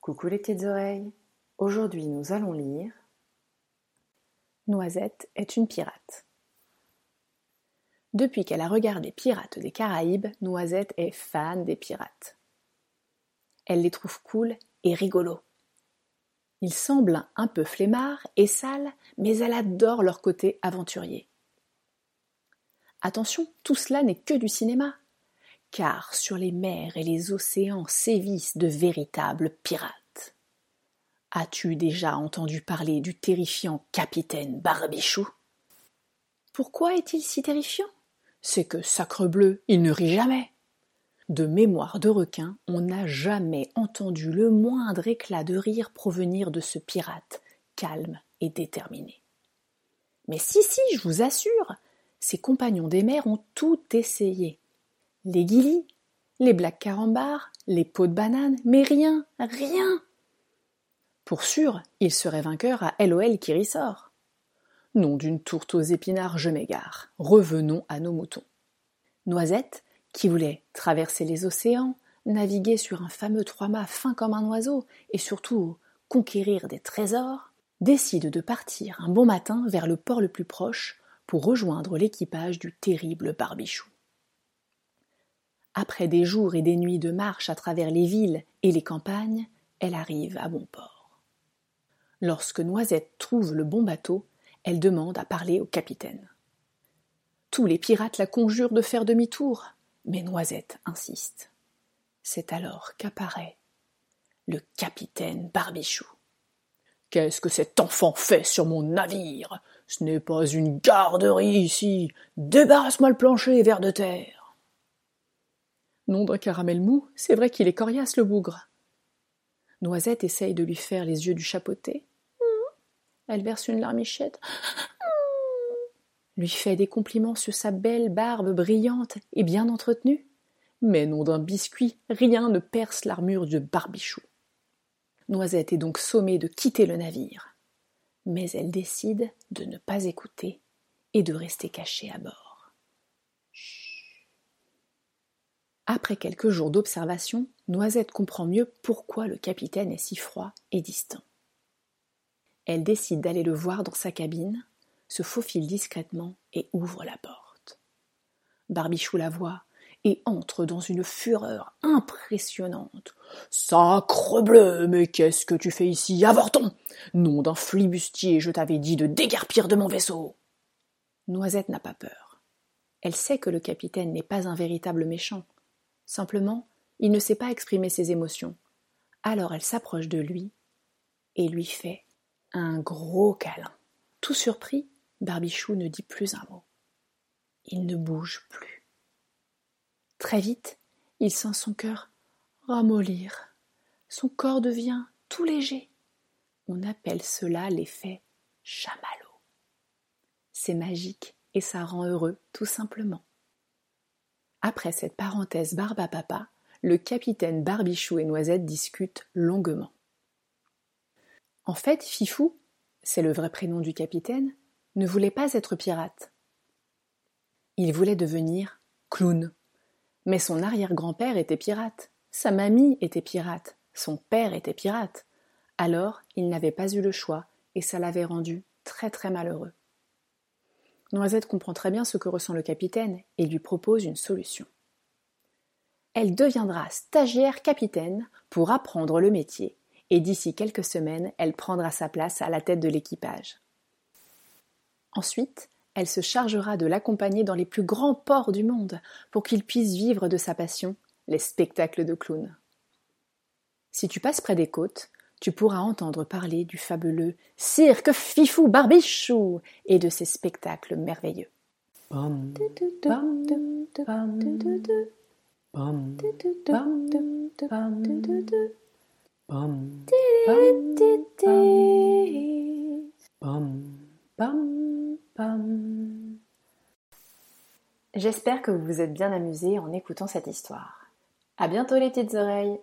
Coucou les petites oreilles. Aujourd'hui, nous allons lire Noisette est une pirate. Depuis qu'elle a regardé Pirates des Caraïbes, Noisette est fan des pirates. Elle les trouve cool et rigolos. Ils semblent un peu flemmards et sales, mais elle adore leur côté aventurier. Attention, tout cela n'est que du cinéma, car sur les mers et les océans sévissent de véritables pirates. As-tu déjà entendu parler du terrifiant capitaine Barbichou? Pourquoi est-il si terrifiant? C'est que, sacrebleu, il ne rit jamais. De mémoire de requin, on n'a jamais entendu le moindre éclat de rire provenir de ce pirate, calme et déterminé. Mais si, si, je vous assure, ses compagnons des mers ont tout essayé. Les guilis, les black carambars, les pots de banane, mais rien, rien. Pour sûr, il serait vainqueur à LOL qui ressort. Nom d'une tourte aux épinards, je m'égare. Revenons à nos moutons. Noisette, qui voulait traverser les océans, naviguer sur un fameux trois-mâts fin comme un oiseau et surtout conquérir des trésors, décide de partir un bon matin vers le port le plus proche pour rejoindre l'équipage du terrible Barbichou. Après des jours et des nuits de marche à travers les villes et les campagnes, elle arrive à bon port. Lorsque Noisette trouve le bon bateau, elle demande à parler au capitaine. Tous les pirates la conjurent de faire demi-tour, mais Noisette insiste. C'est alors qu'apparaît le capitaine Barbichou. Qu'est-ce que cet enfant fait sur mon navire? Ce n'est pas une garderie ici. Débarrasse-moi le plancher, vers de terre. Nom d'un caramel mou, c'est vrai qu'il est coriace le bougre. Noisette essaye de lui faire les yeux du chapeauté. Elle verse une larmichette lui fait des compliments sur sa belle barbe brillante et bien entretenue. Mais non d'un biscuit, rien ne perce l'armure de Barbichou. Noisette est donc sommée de quitter le navire. Mais elle décide de ne pas écouter et de rester cachée à bord. Après quelques jours d'observation, Noisette comprend mieux pourquoi le capitaine est si froid et distant. Elle décide d'aller le voir dans sa cabine se faufile discrètement et ouvre la porte. Barbichou la voit et entre dans une fureur impressionnante. Sacre bleu, mais qu'est-ce que tu fais ici, avorton Nom d'un flibustier, je t'avais dit de dégarpir de mon vaisseau. Noisette n'a pas peur. Elle sait que le capitaine n'est pas un véritable méchant. Simplement, il ne sait pas exprimer ses émotions. Alors elle s'approche de lui et lui fait un gros câlin. Tout surpris, Barbichou ne dit plus un mot. Il ne bouge plus. Très vite, il sent son cœur ramollir. Son corps devient tout léger. On appelle cela l'effet chamallow. C'est magique et ça rend heureux tout simplement. Après cette parenthèse barbe à papa, le capitaine Barbichou et Noisette discutent longuement. En fait, Fifou, c'est le vrai prénom du capitaine, ne voulait pas être pirate. Il voulait devenir clown. Mais son arrière-grand-père était pirate, sa mamie était pirate, son père était pirate. Alors il n'avait pas eu le choix et ça l'avait rendu très très malheureux. Noisette comprend très bien ce que ressent le capitaine et lui propose une solution. Elle deviendra stagiaire capitaine pour apprendre le métier et d'ici quelques semaines, elle prendra sa place à la tête de l'équipage. Ensuite, elle se chargera de l'accompagner dans les plus grands ports du monde pour qu'il puisse vivre de sa passion, les spectacles de clowns. Si tu passes près des côtes, tu pourras entendre parler du fabuleux cirque Fifou Barbichou et de ses spectacles merveilleux. J'espère que vous vous êtes bien amusés en écoutant cette histoire. À bientôt les petites oreilles!